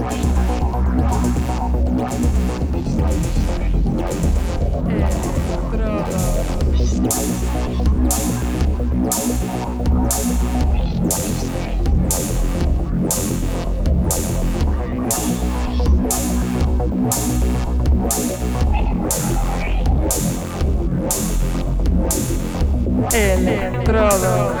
Estrada. Electrodos.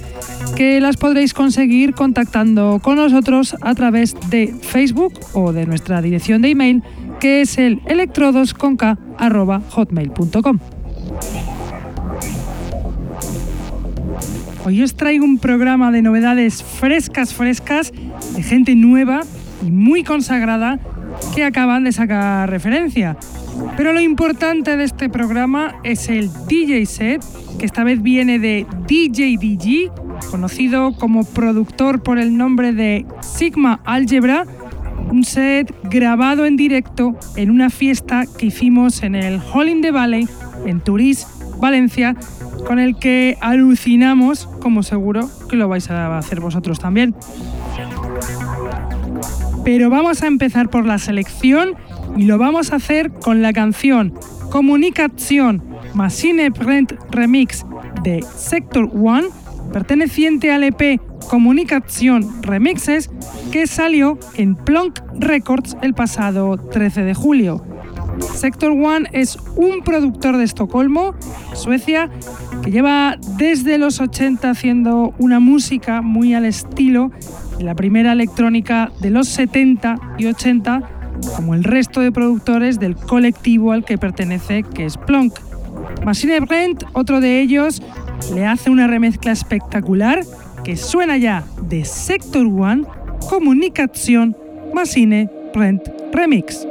que las podréis conseguir contactando con nosotros a través de Facebook o de nuestra dirección de email que es el electrodosconk.hotmail.com. Hoy os traigo un programa de novedades frescas, frescas, de gente nueva y muy consagrada que acaban de sacar referencia. Pero lo importante de este programa es el DJ set, que esta vez viene de DJ DG, conocido como productor por el nombre de Sigma Algebra, un set grabado en directo en una fiesta que hicimos en el Hall in the Valley, en Turís, Valencia, con el que alucinamos, como seguro que lo vais a hacer vosotros también. Pero vamos a empezar por la selección y lo vamos a hacer con la canción Comunicación Machine Print Remix de Sector One, perteneciente al EP Comunicación Remixes, que salió en Plonk Records el pasado 13 de julio. Sector One es un productor de Estocolmo, Suecia, que lleva desde los 80 haciendo una música muy al estilo de la primera electrónica de los 70 y 80, como el resto de productores del colectivo al que pertenece, que es Plonk. Machine Brent, otro de ellos, le hace una remezcla espectacular que suena ya de Sector One, Comunicación Machine Brent Remix.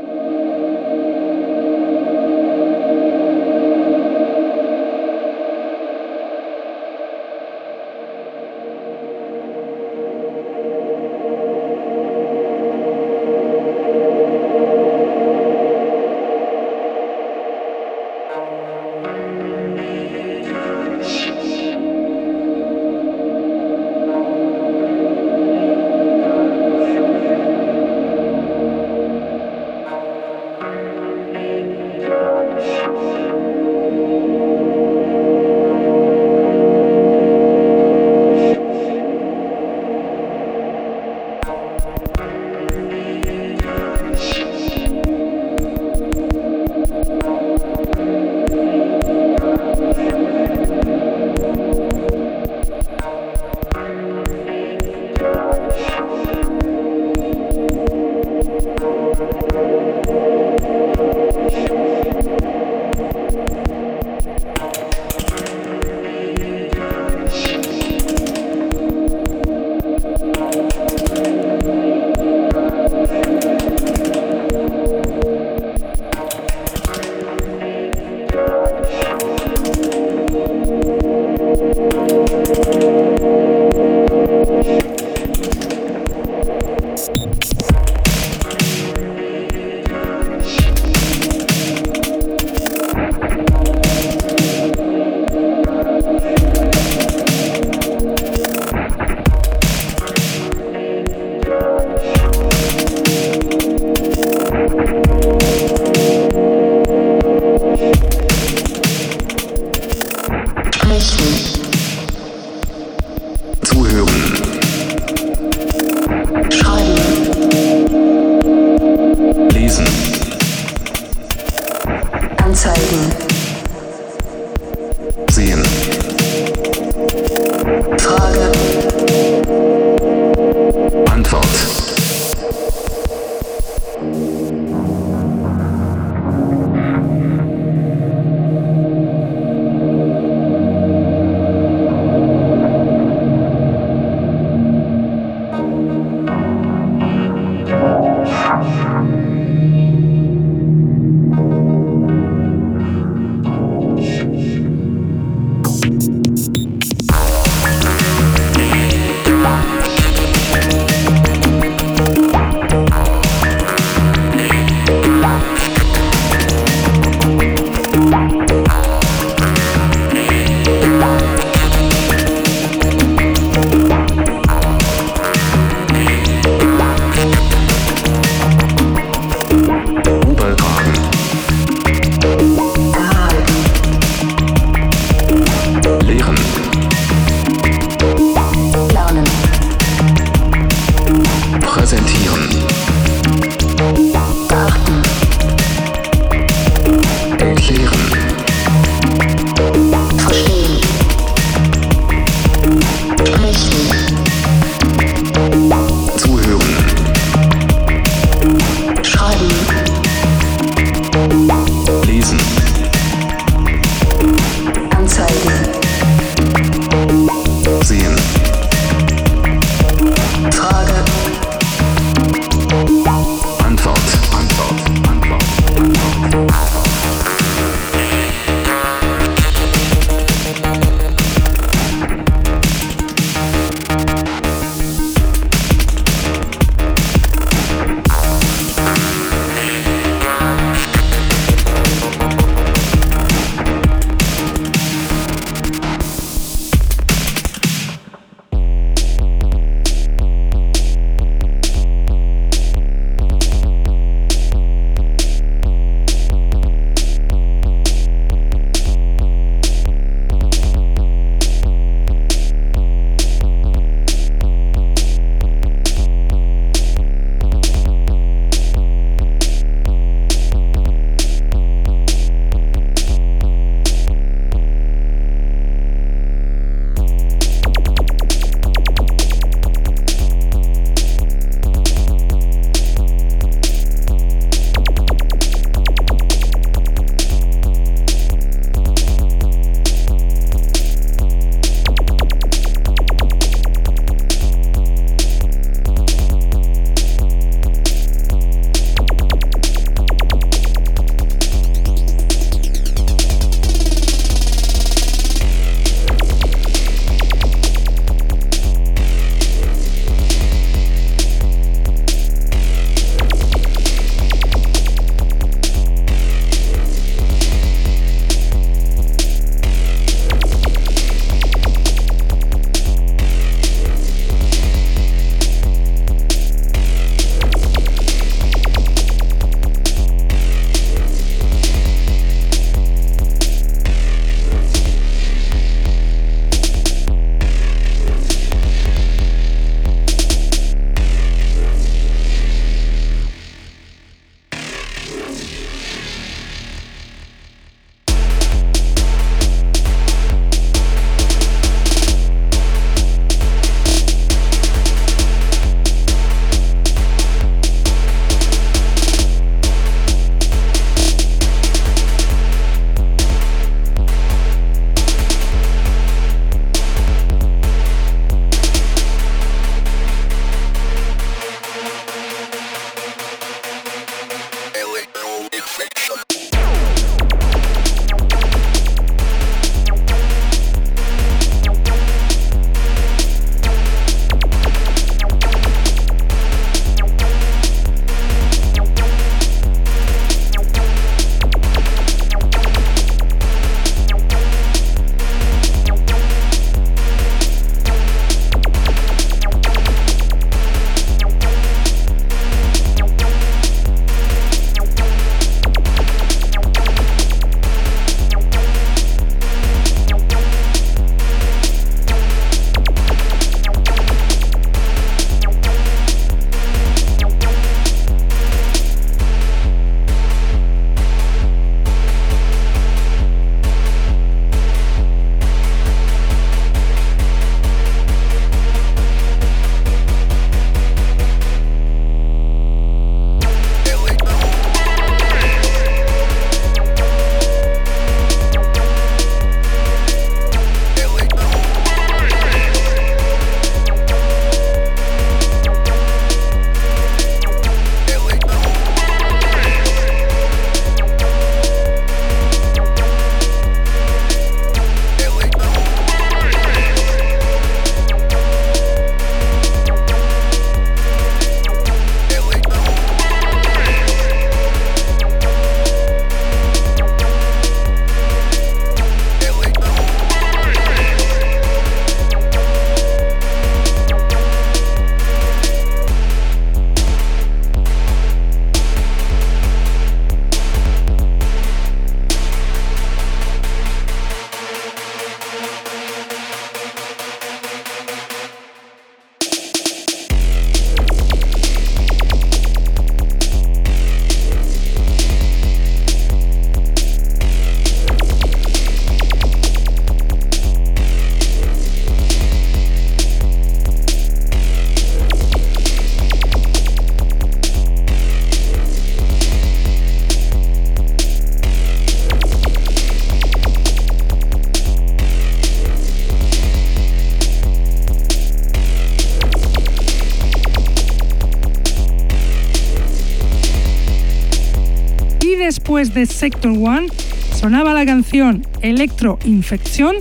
Después de Sector One, sonaba la canción Electro Infección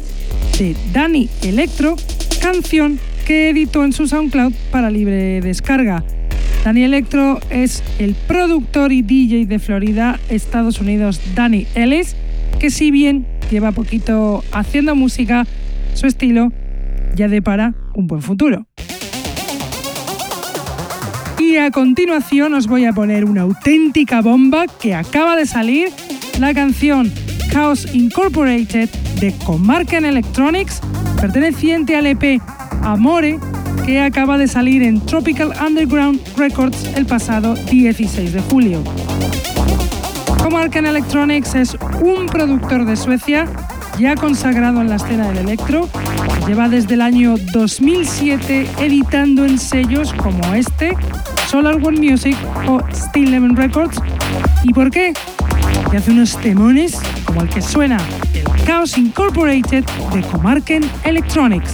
de Danny Electro, canción que editó en su SoundCloud para libre descarga. Danny Electro es el productor y DJ de Florida, Estados Unidos, Danny Ellis, que si bien lleva poquito haciendo música, su estilo ya depara un buen futuro. Y a continuación os voy a poner una auténtica bomba que acaba de salir, la canción Chaos Incorporated de Comarcan Electronics, perteneciente al EP Amore, que acaba de salir en Tropical Underground Records el pasado 16 de julio. Comarcan Electronics es un productor de Suecia ya consagrado en la escena del electro. Lleva desde el año 2007 editando en sellos como este, Solar One Music o Steel Lemon Records. ¿Y por qué? Y hace unos temones como el que suena el Chaos Incorporated de Comarken Electronics.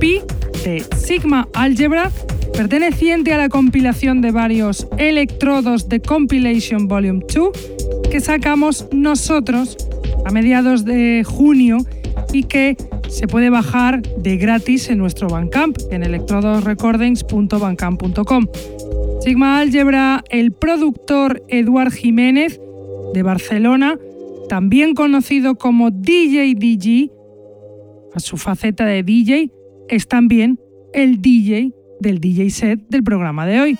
Pi de Sigma Algebra, perteneciente a la compilación de varios electrodos de Compilation Volume 2 que sacamos nosotros a mediados de junio y que se puede bajar de gratis en nuestro Bandcamp en electrodosrecordings.bandcamp.com. Sigma Algebra, el productor Eduard Jiménez de Barcelona, también conocido como DJ DG, su faceta de DJ, es también el DJ del DJ set del programa de hoy.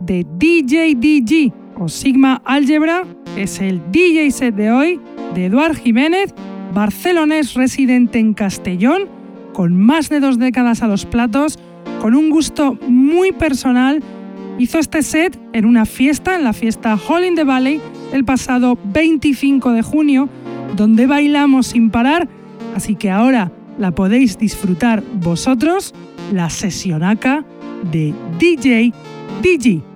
De DJ DG o Sigma Algebra es el DJ set de hoy de Eduard Jiménez, barcelonés residente en Castellón, con más de dos décadas a los platos, con un gusto muy personal. Hizo este set en una fiesta, en la fiesta Hall in the Valley, el pasado 25 de junio, donde bailamos sin parar, así que ahora la podéis disfrutar vosotros, la sesionaca de DJ DG.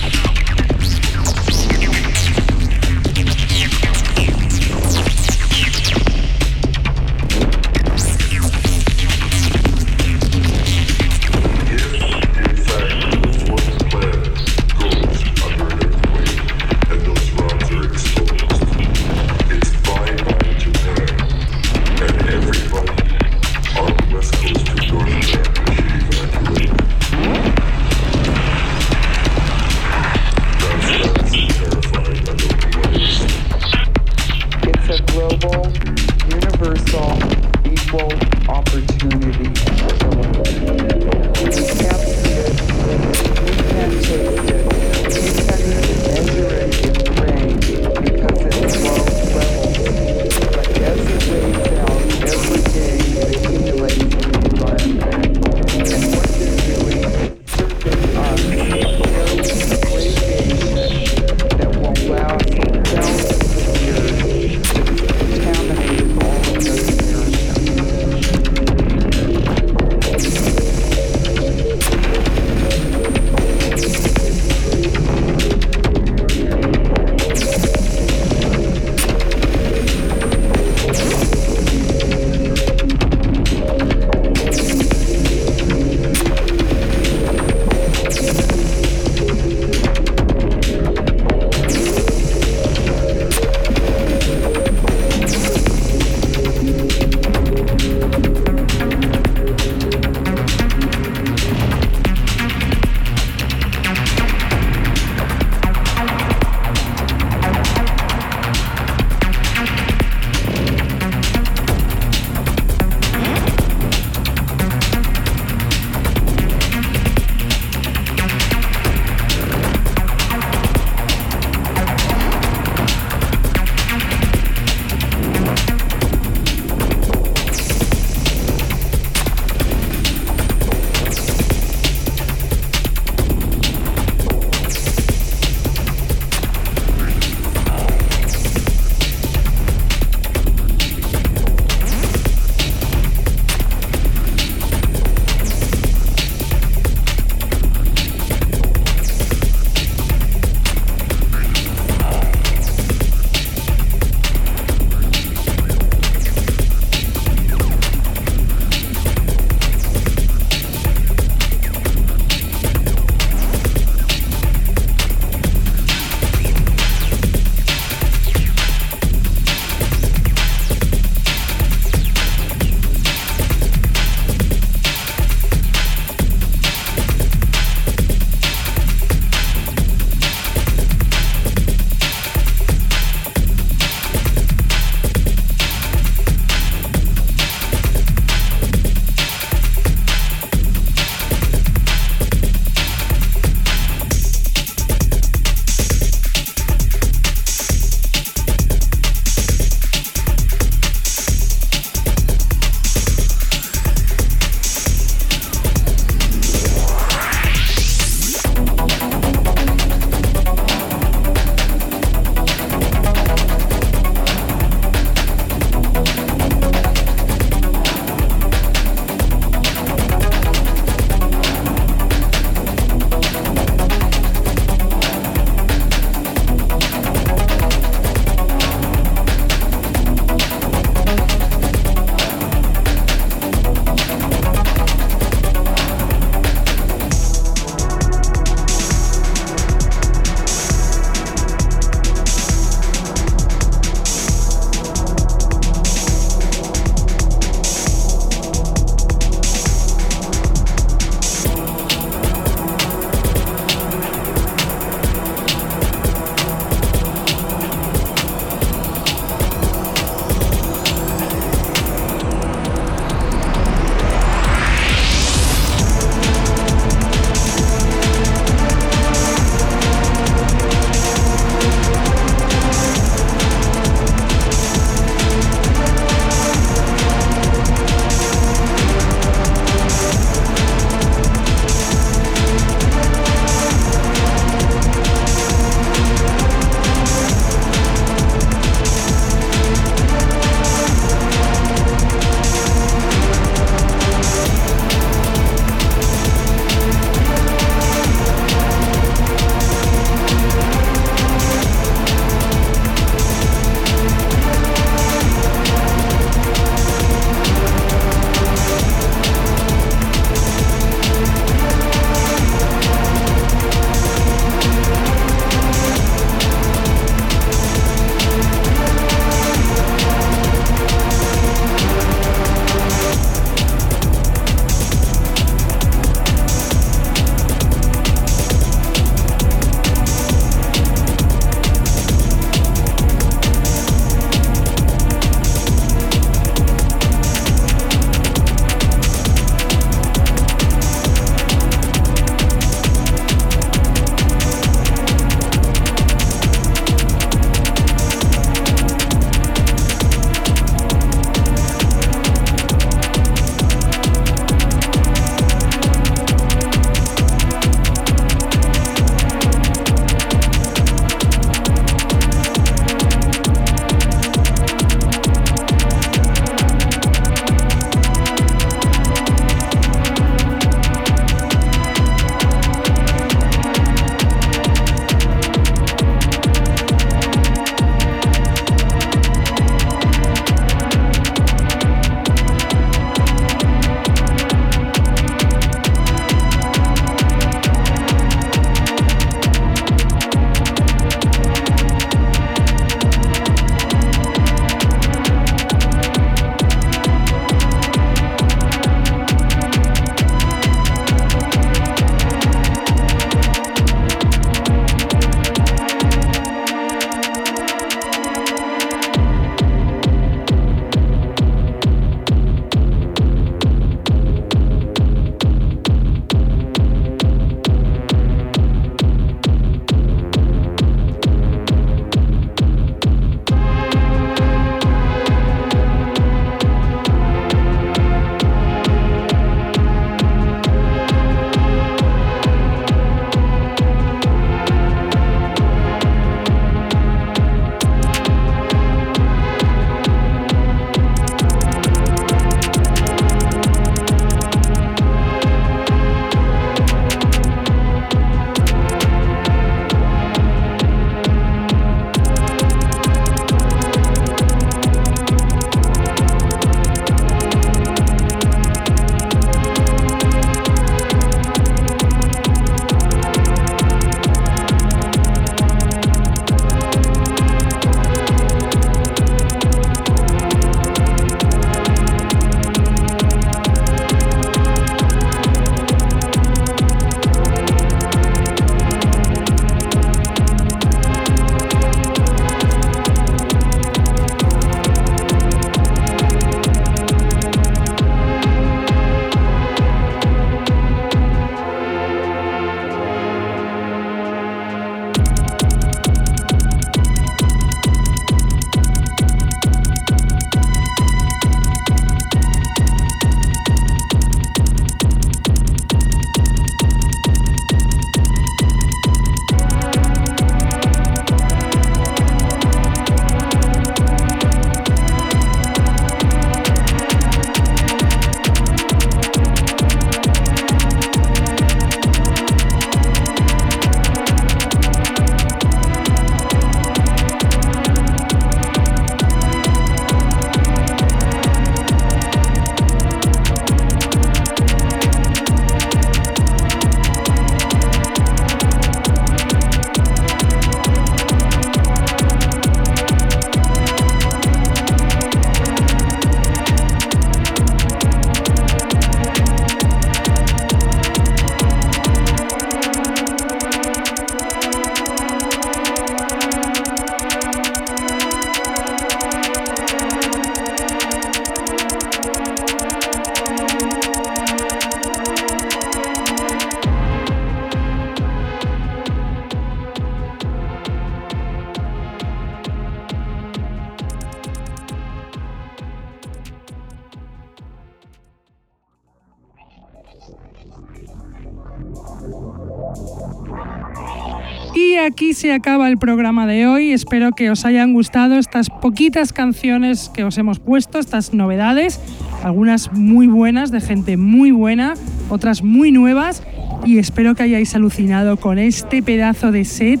Se acaba el programa de hoy. Espero que os hayan gustado estas poquitas canciones que os hemos puesto, estas novedades, algunas muy buenas, de gente muy buena, otras muy nuevas. Y espero que hayáis alucinado con este pedazo de set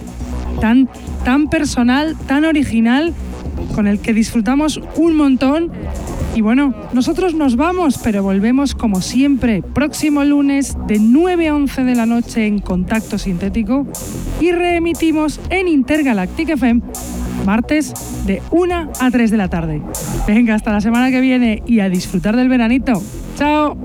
tan, tan personal, tan original, con el que disfrutamos un montón y bueno, nosotros nos vamos, pero volvemos como siempre, próximo lunes de 9 a 11 de la noche en Contacto Sintético y reemitimos en Intergalactic FM martes de 1 a 3 de la tarde. Venga, hasta la semana que viene y a disfrutar del veranito. ¡Chao!